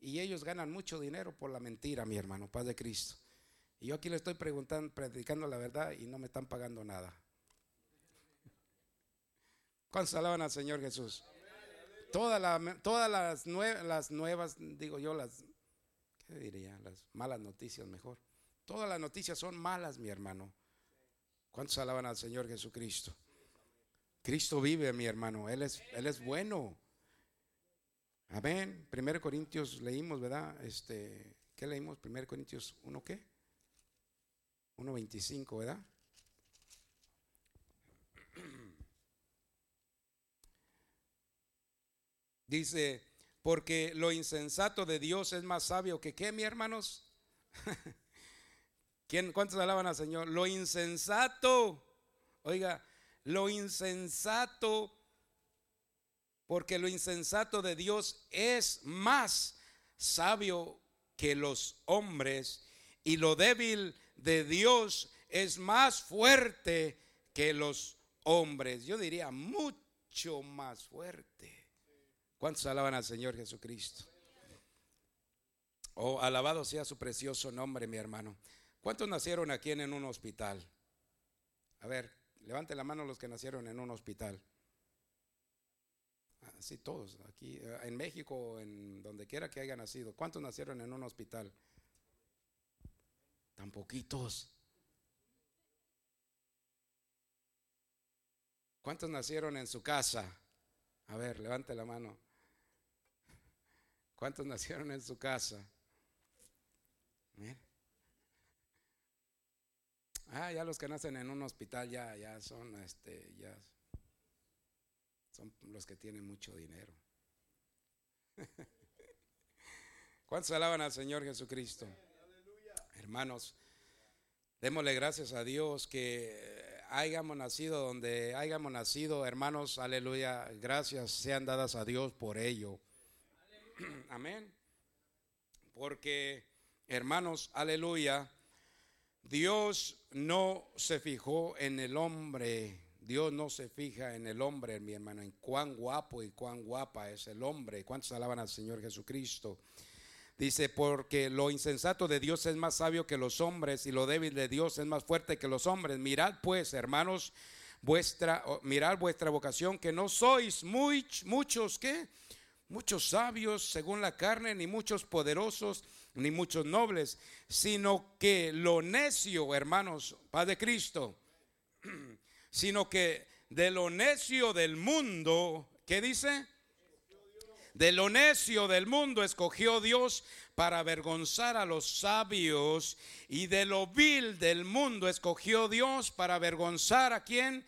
Y ellos ganan mucho dinero por la mentira, mi hermano, paz de Cristo. Y yo aquí le estoy preguntando, predicando la verdad y no me están pagando nada. ¿Cuántos alaban al Señor Jesús? Todas, las nuevas, digo yo, las, ¿qué diría? Las malas noticias mejor. Todas las noticias son malas, mi hermano. ¿Cuántos alaban al Señor Jesucristo? Cristo vive, mi hermano. Él es, él es bueno. Amén. Primero Corintios leímos, ¿verdad? Este, ¿qué leímos? Primero Corintios 1 qué? 1.25, ¿verdad? Dice, porque lo insensato de Dios es más sabio que qué, mi hermanos. ¿Quién, ¿Cuántos alaban al Señor? Lo insensato, oiga, lo insensato, porque lo insensato de Dios es más sabio que los hombres y lo débil de Dios es más fuerte que los hombres. Yo diría mucho más fuerte. ¿Cuántos alaban al Señor Jesucristo? Oh, alabado sea su precioso nombre, mi hermano. ¿Cuántos nacieron aquí en un hospital? A ver, levante la mano los que nacieron en un hospital. Así ah, todos, aquí eh, en México, en donde quiera que haya nacido. ¿Cuántos nacieron en un hospital? Tan poquitos. ¿Cuántos nacieron en su casa? A ver, levante la mano. ¿Cuántos nacieron en su casa? Ah, ya los que nacen en un hospital ya, ya son, este, ya son los que tienen mucho dinero. ¿Cuántos alaban al Señor Jesucristo? Hermanos, démosle gracias a Dios que hayamos nacido donde hayamos nacido, hermanos, aleluya. Gracias sean dadas a Dios por ello. Amén. Porque, hermanos, aleluya, Dios no se fijó en el hombre. Dios no se fija en el hombre, mi hermano, en cuán guapo y cuán guapa es el hombre. ¿Cuántos alaban al Señor Jesucristo? Dice, porque lo insensato de Dios es más sabio que los hombres y lo débil de Dios es más fuerte que los hombres. Mirad pues, hermanos, vuestra, mirad vuestra vocación, que no sois muy, muchos, ¿qué? Muchos sabios según la carne, ni muchos poderosos, ni muchos nobles, sino que lo necio, hermanos, paz de Cristo, sino que de lo necio del mundo, ¿qué dice? De lo necio del mundo escogió Dios para avergonzar a los sabios y de lo vil del mundo escogió Dios para avergonzar a quién?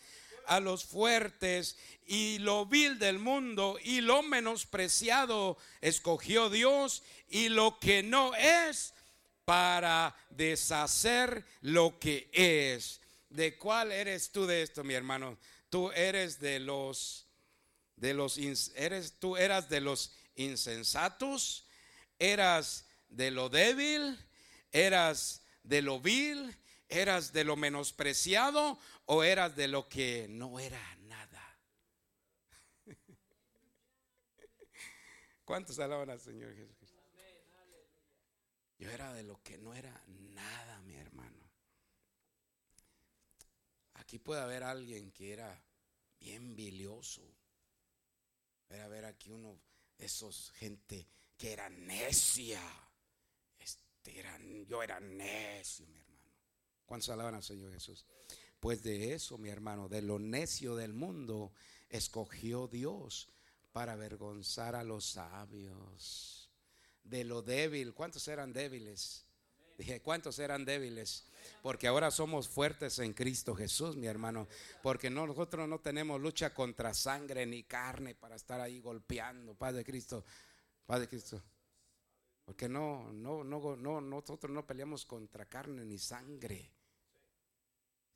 A los fuertes y lo vil del mundo y lo menospreciado escogió Dios y lo que no es para deshacer lo que es. ¿De cuál eres tú de esto, mi hermano? Tú eres de los de los eres tú eras de los insensatos, eras de lo débil, eras de lo vil, eras de lo menospreciado o eras de lo que no era nada. ¿Cuántos alaban al Señor Jesucristo? Yo era de lo que no era nada, mi hermano. Aquí puede haber alguien que era bien bilioso era ver aquí uno de esos gente que era necia. Este yo era necio, mi hermano. ¿Cuántos alaban al Señor Jesús? Pues de eso, mi hermano, de lo necio del mundo, escogió Dios para avergonzar a los sabios. De lo débil, ¿cuántos eran débiles? Dije, ¿cuántos eran débiles? Porque ahora somos fuertes en Cristo Jesús, mi hermano. Porque nosotros no tenemos lucha contra sangre ni carne para estar ahí golpeando. Padre Cristo, Padre Cristo. Porque no, no, no, no, nosotros no peleamos contra carne ni sangre,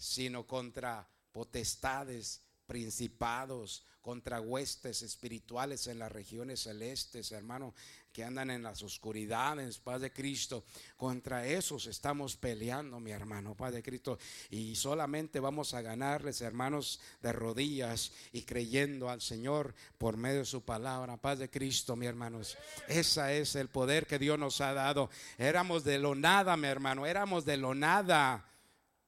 sino contra potestades, principados, contra huestes espirituales en las regiones celestes, hermano, que andan en las oscuridades, Padre de Cristo. Contra esos estamos peleando, mi hermano, Padre de Cristo. Y solamente vamos a ganarles, hermanos, de rodillas y creyendo al Señor por medio de su palabra, Padre de Cristo, mi hermanos. Ese es el poder que Dios nos ha dado. Éramos de lo nada, mi hermano, éramos de lo nada.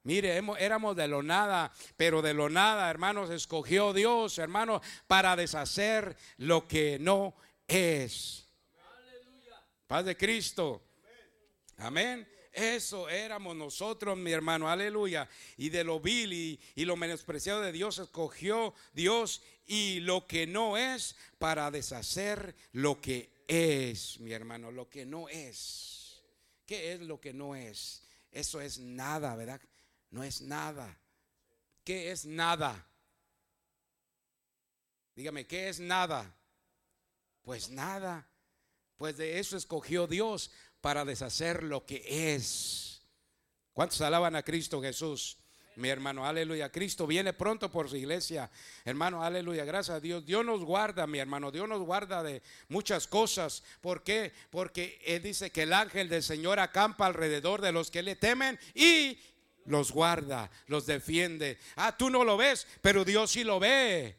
Mire, éramos de lo nada, pero de lo nada, hermanos, escogió Dios, hermanos, para deshacer lo que no es. Paz de Cristo. Amén. Eso éramos nosotros, mi hermano, aleluya. Y de lo vil y, lo menospreciado de Dios escogió Dios y lo que no es para deshacer lo que es, mi hermano, lo que no es. ¿Qué es lo que no es? Eso es nada, ¿verdad? No es nada. ¿Qué es nada? Dígame, ¿qué es nada? Pues nada. Pues de eso escogió Dios para deshacer lo que es. ¿Cuántos alaban a Cristo Jesús? Mi hermano, aleluya. Cristo viene pronto por su iglesia. Hermano, aleluya. Gracias a Dios. Dios nos guarda, mi hermano. Dios nos guarda de muchas cosas. ¿Por qué? Porque Él dice que el ángel del Señor acampa alrededor de los que le temen y los guarda, los defiende. Ah, tú no lo ves, pero Dios sí lo ve.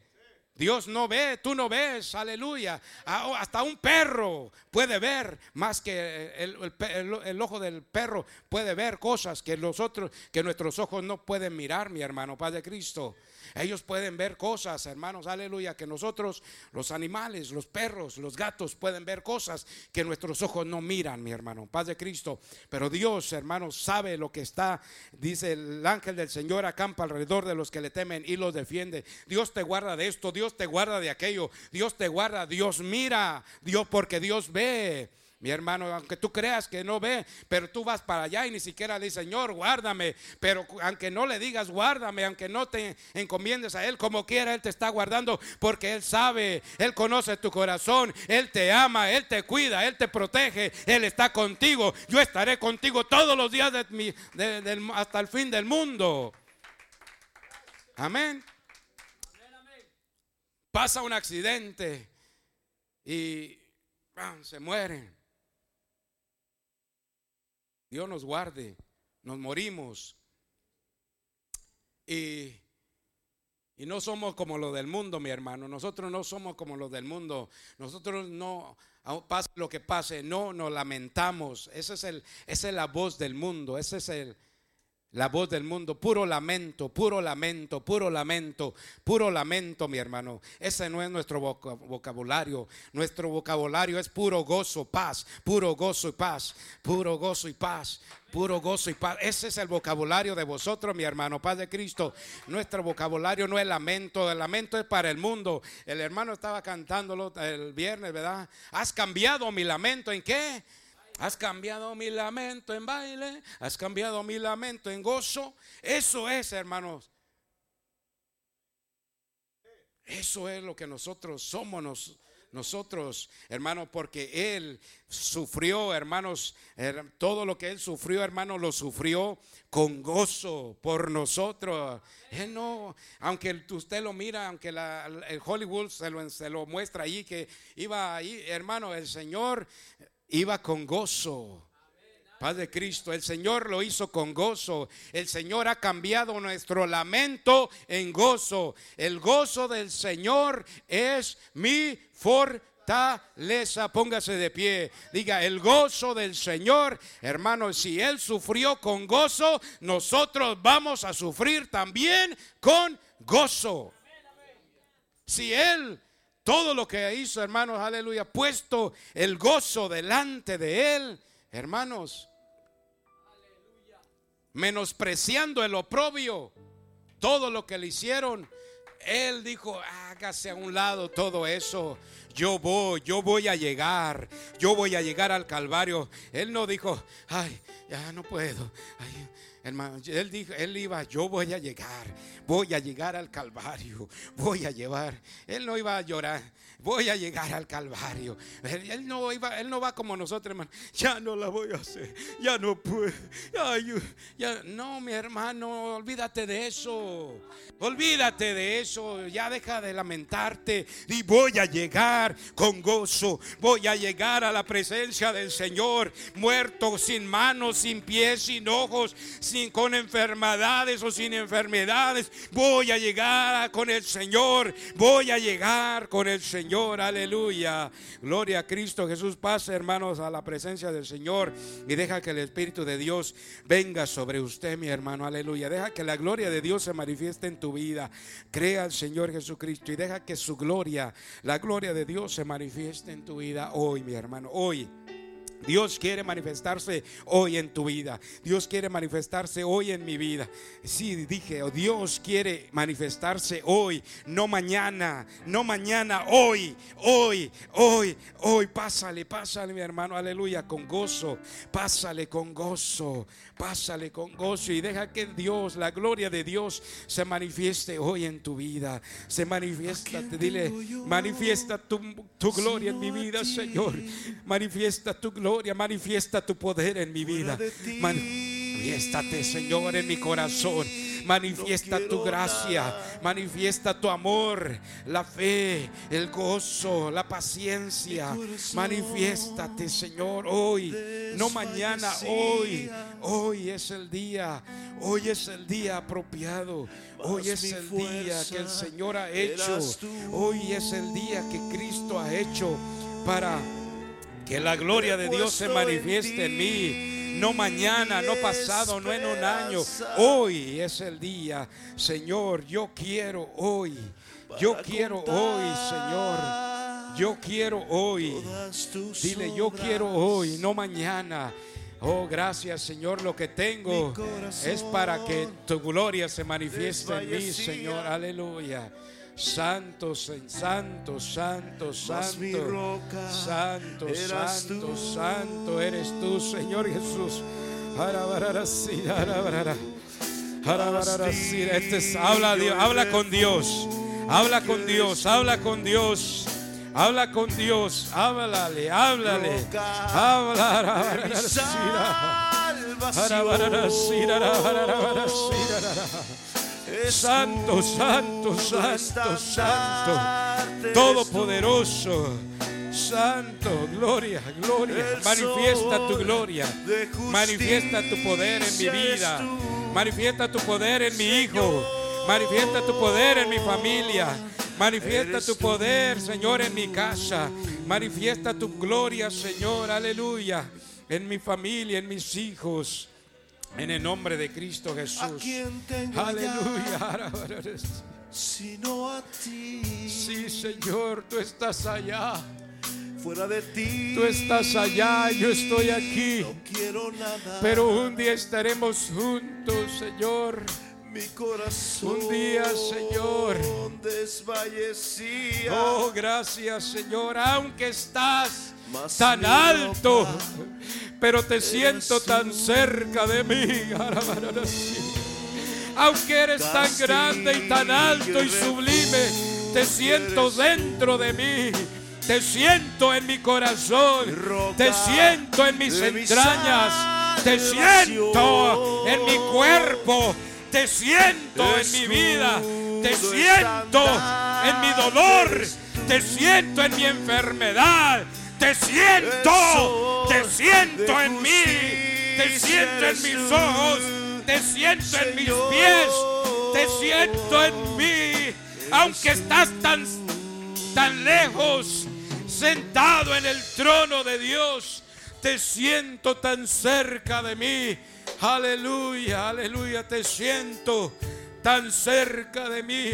Dios no ve, tú no ves, aleluya. Hasta un perro puede ver más que el, ojo del perro puede ver cosas que nosotros, que nuestros ojos no pueden mirar, mi hermano, Padre Cristo. Ellos pueden ver cosas, hermanos, aleluya, que nosotros, los animales, los perros, los gatos, pueden ver cosas que nuestros ojos no miran, mi hermano, paz de Cristo. Pero Dios, hermanos, sabe lo que está, dice el ángel del Señor acampa alrededor de los que le temen y los defiende. Dios te guarda de esto, Dios te guarda de aquello, Dios te guarda, Dios mira, Dios porque Dios ve. Mi hermano, aunque tú creas que no ve, pero tú vas para allá y ni siquiera le dices, Señor, guárdame. Pero aunque no le digas, guárdame, aunque no te encomiendes a Él, como quiera, Él te está guardando porque Él sabe, Él conoce tu corazón, Él te ama, Él te cuida, Él te protege, Él está contigo. Yo estaré contigo todos los días de hasta el fin del mundo. Amén. Pasa un accidente y se mueren. Dios nos guarde, nos morimos. Y, y no somos como los del mundo, mi hermano. Nosotros no somos como los del mundo. Nosotros no, pase lo que pase, no nos lamentamos. Ese es el, esa es la voz del mundo. Ese es el, la voz del mundo, puro lamento, puro lamento, puro lamento, puro lamento, mi hermano. Ese no es nuestro vocabulario. Nuestro vocabulario es puro gozo, paz, puro gozo y paz, puro gozo y paz, puro gozo y paz. Ese es el vocabulario de vosotros, mi hermano, paz de Cristo. Nuestro vocabulario no es lamento, el lamento es para el mundo. El hermano estaba cantándolo el viernes, ¿verdad? Has cambiado mi lamento en qué? Has cambiado mi lamento en baile, has cambiado mi lamento en gozo. Eso es, hermanos. Eso es lo que nosotros somos nosotros, hermanos, porque Él sufrió, hermanos, todo lo que Él sufrió, hermanos, lo sufrió con gozo por nosotros. Él no, aunque usted lo mira, aunque el Hollywood se lo, muestra ahí, que iba ahí, hermano, el Señor iba con gozo. Padre Cristo, el Señor lo hizo con gozo. El Señor ha cambiado nuestro lamento en gozo. El gozo del Señor es mi fortaleza. Póngase de pie. Diga, el gozo del Señor, hermano, si Él sufrió con gozo, nosotros vamos a sufrir también con gozo. Si Él todo lo que hizo, hermanos, aleluya, puesto el gozo delante de él, hermanos, menospreciando el oprobio, todo lo que le hicieron, él dijo, hágase a un lado todo eso. Yo voy, yo voy a llegar, yo voy a llegar al Calvario. Él no dijo, ay, ya no puedo. Hermano, él dijo, él iba, yo voy a llegar voy a llegar al Calvario, voy a llevar. Él no iba a llorar, voy a llegar al Calvario. Él, no iba, él no va como nosotros, hermano. Ya no la voy a hacer, ya no puedo. ya, no, mi hermano, olvídate de eso. Olvídate de eso, ya deja de lamentarte y voy a llegar con gozo. Voy a llegar a la presencia del Señor, muerto, sin manos, sin pies, sin ojos, sin con enfermedades o sin enfermedades Voy a llegar con el Señor. Voy a llegar con el Señor. Aleluya. Gloria a Cristo Jesús. Pase, hermanos, a la presencia del Señor y deja que el Espíritu de Dios venga sobre usted, mi hermano. Aleluya. Deja que la gloria de Dios se manifieste en tu vida. Crea al Señor Jesucristo y deja que su gloria, la gloria de Dios se manifieste en tu vida hoy, mi hermano. Hoy. Dios quiere manifestarse hoy en tu vida. Dios quiere manifestarse hoy en mi vida. Sí, dije, oh, Dios quiere manifestarse hoy, no mañana, no mañana, hoy, hoy, hoy, hoy. Pásale, pásale, mi hermano, aleluya, con gozo. Pásale con gozo, pásale con gozo y deja que Dios, la gloria de Dios, se manifieste hoy en tu vida. Se manifiesta, te dile, manifiesta tu, tu gloria en mi vida, Señor. Manifiesta tu gloria gloria, manifiesta tu poder en mi vida. Manifiéstate, Señor, en mi corazón. Manifiesta tu gracia, manifiesta tu amor, la fe, el gozo, la paciencia. Manifiéstate, Señor, hoy, no mañana, hoy. Hoy es el día, hoy es el día apropiado. Hoy es el día que el Señor ha hecho. Hoy es el día que Cristo ha hecho para que la gloria de Dios se manifieste en mí no mañana, no pasado, no en un año. Hoy es el día. Señor, yo quiero hoy. Yo quiero hoy, Señor. Yo quiero hoy. Dile, yo quiero hoy, no mañana. Oh, gracias Señor, lo que tengo es para que tu gloria se manifieste en mí, Señor. Aleluya. Santo, santo, santo, santo, santo, santo, santo eres tú, Señor Jesús. Este habla, Dios, habla con Dios, habla con Dios, habla con Dios. Habla con Dios, háblale, háblale. Habla. Santo, santo, santo, santo, todopoderoso. Santo, gloria, gloria. Manifiesta tu gloria. Manifiesta tu poder en mi vida. Manifiesta tu poder en mi hijo. Manifiesta tu poder en mi familia. Manifiesta tu poder, Señor, en mi casa. Manifiesta tu gloria, Señor, aleluya, en mi familia, en mis hijos. En el nombre de Cristo Jesús. Aleluya. Sino a ti. Sí, Señor, tú estás allá. Fuera de ti. Tú estás allá, yo estoy aquí. No quiero nada. Pero un día estaremos juntos, Señor. Mi corazón un día, Señor. Oh, gracias, Señor. Aunque estás tan alto, pero te siento tan cerca de mí. Aunque eres tan grande y tan alto y sublime, te siento dentro de mí. Te siento en mi corazón, te siento en mis entrañas, te siento en mi cuerpo, te siento en mi vida, te siento en mi dolor, te siento en mi enfermedad, te siento, te siento en mí, te siento en mis ojos, te siento en mis pies, te siento en mí, aunque estás tan, tan lejos, sentado en el trono de Dios, te siento tan cerca de mí. Aleluya, aleluya, te siento tan cerca de mí.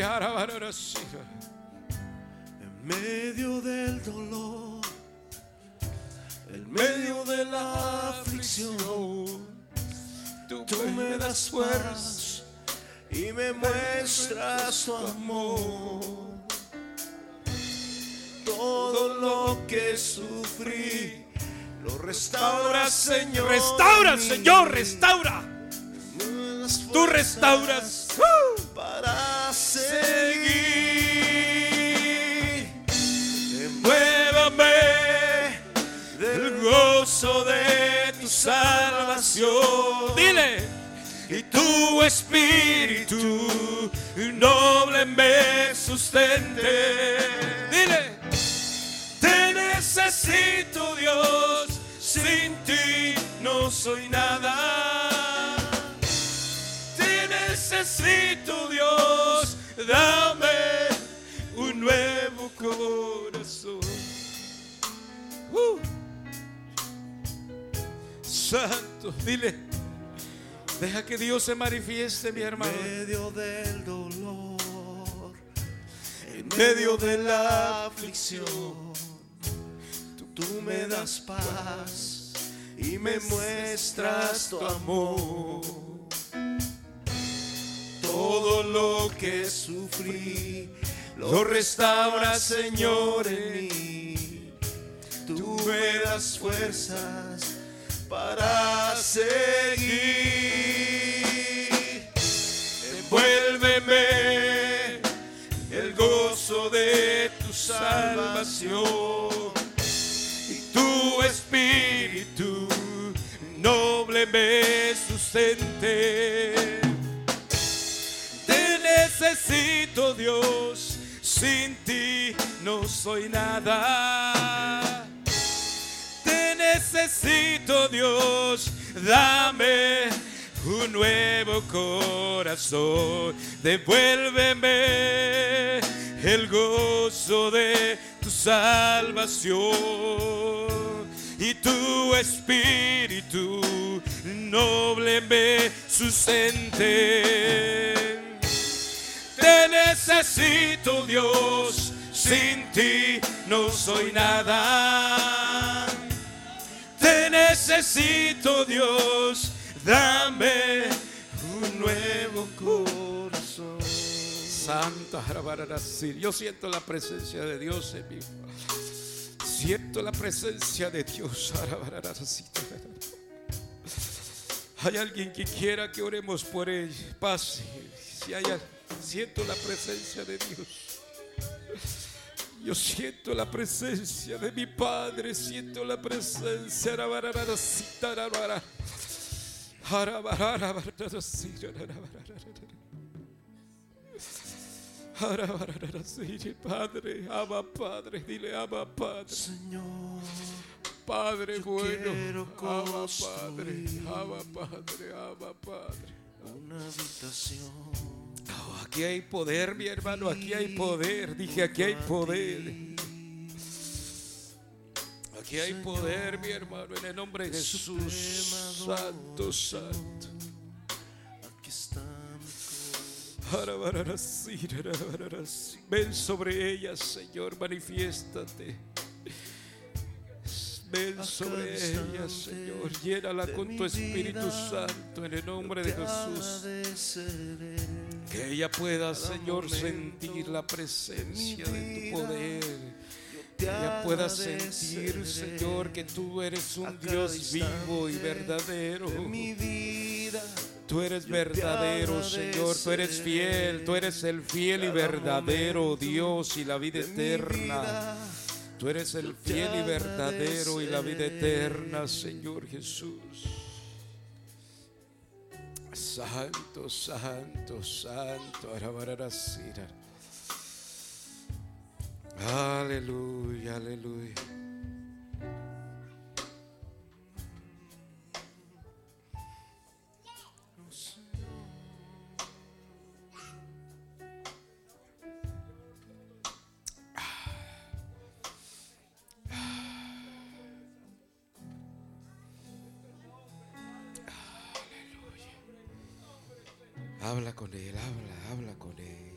En medio del dolor en medio de la aflicción, tú, me das fuerzas y me muestras tu amor. Todo lo que sufrí, lo restauras, Señor. Restaura, Señor, restaura. Tú restauras para seguir. Gozo de tu salvación. Dile. Y tu espíritu noble me sustente. Dile. Te necesito Dios, sin ti no soy nada. Te necesito Dios, dame un nuevo corazón. Uh. Santo, dile. Deja que Dios se manifieste, mi hermano. En medio del dolor, en medio de la aflicción, tú, me das paz y me muestras tu amor. Todo lo que sufrí, lo restauras, Señor, en mí. Tú me das fuerzas para seguir. Envuélveme el gozo de tu salvación y tu espíritu noble me sustenta presente. Te necesito Dios, sin ti no soy nada. Necesito Dios, dame un nuevo corazón. Devuélveme el gozo de tu salvación y tu espíritu noble me sustente. Te necesito Dios, sin ti no soy nada. Necesito Dios, dame un nuevo corazón. Santo, yo siento la presencia de Dios en mi Siento la presencia de Dios. Hay alguien que quiera que oremos por él. Pase. Si hay, siento la presencia de Dios. Yo siento la presencia de mi Padre. Siento la presencia. Padre, ama Padre, dile ama Padre. Señor, Padre bueno, ama Padre, ama Padre, ama Padre. Una habitación. Oh, aquí hay poder, mi hermano, aquí hay poder. Dije, aquí hay poder. Aquí hay poder, mi hermano, en el nombre de Jesús. Santo, santo. Ven sobre ella, Señor, manifiéstate. Sobre ella, Señor. Llénala con tu Espíritu Santo en el nombre de Jesús. Que ella pueda, Señor, sentir la presencia de tu poder. Que ella pueda sentir, Señor, que tú eres un Dios vivo y verdadero. Mi vida Tú eres verdadero, Señor. Tú eres fiel. Tú eres el fiel y verdadero Dios y la vida eterna. Tú eres el fiel y verdadero y la vida eterna, Señor Jesús. Santo, santo, santo. Aleluya, aleluya. Habla con Él, habla, habla con Él.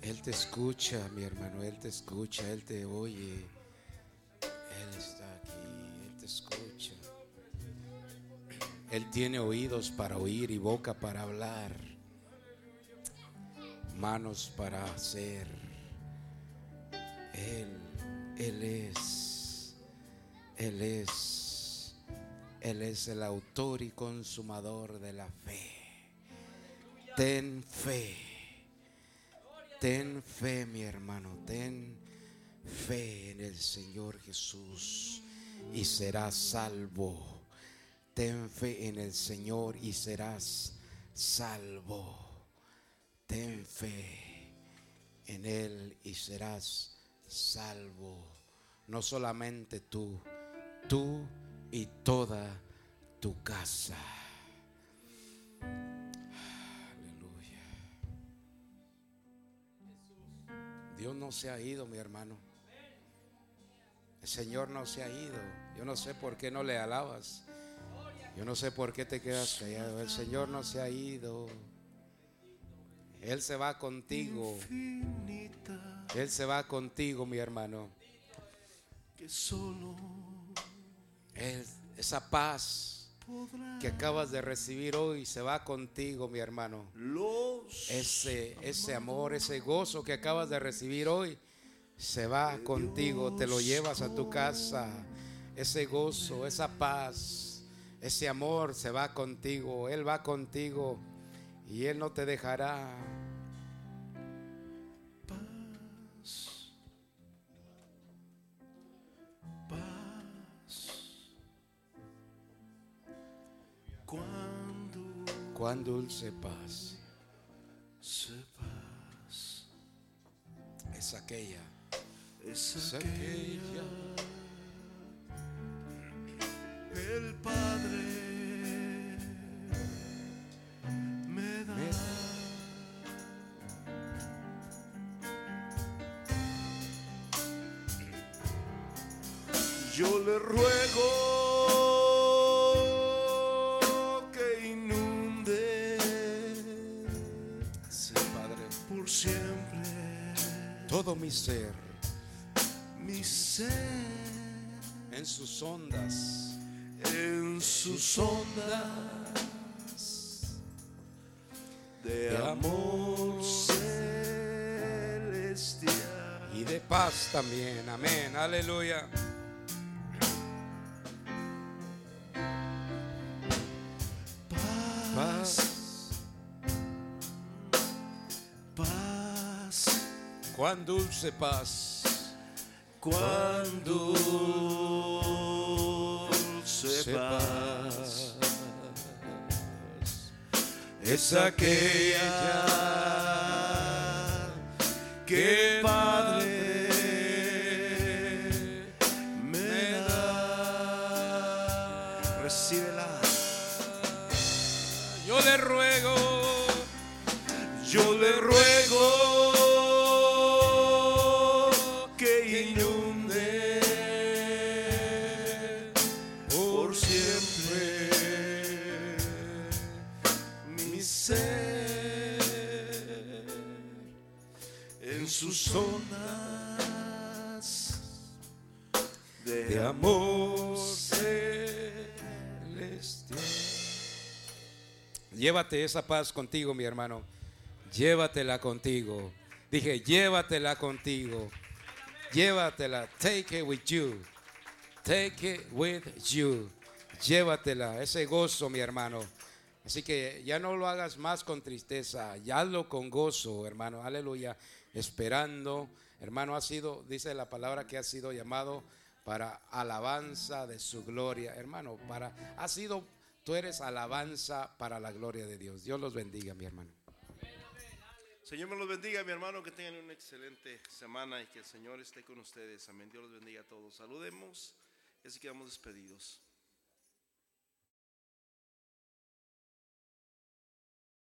Él te escucha, mi hermano, Él te escucha, Él te oye. Él está aquí, Él te escucha. Él tiene oídos para oír y boca para hablar, manos para hacer. Él, Él es, Él es, Él es el autor y consumador de la fe. Ten fe. Ten fe, mi hermano. Ten fe en el Señor Jesús y serás salvo. Ten fe en el Señor y serás salvo. Ten fe en Él y serás salvo. No solamente tú, tú y toda tu casa. Dios no se ha ido, mi hermano. El Señor no se ha ido. Yo no sé por qué no le alabas. Yo no sé por qué te quedas callado. El Señor no se ha ido. Él se va contigo. Él se va contigo, mi hermano. Él, esa paz que acabas de recibir hoy se va contigo, mi hermano. Ese, ese amor, ese gozo que acabas de recibir hoy se va contigo, te lo llevas a tu casa. Ese gozo, esa paz, ese amor se va contigo. Él va contigo y Él no te dejará. Cuán dulce paz Sepas, es aquella. es Es aquella aquella. el Padre me da. Me Yo le ruego mi ser mi ser en sus ondas. en sus ondas de De amor celestial. y de paz también. Amén. Aleluya. Cuán dulce paz. cuando sepas es aquella que Padre Llévate esa paz contigo, mi hermano. Llévatela contigo. Dije, llévatela contigo. Llévatela. Take it with you. Take it with you. Llévatela. Ese gozo, mi hermano. Así que ya no lo hagas más con tristeza. Ya hazlo con gozo, hermano. Aleluya. Esperando. Hermano, ha sido, dice la palabra que ha sido llamado para alabanza de su gloria. Hermano, para, ha sido, tú eres alabanza para la gloria de Dios. Dios los bendiga, mi hermano. Señor me los bendiga, mi hermano, que tengan una excelente semana y que el Señor esté con ustedes. Amén. Dios los bendiga a todos. Saludemos y así quedamos despedidos.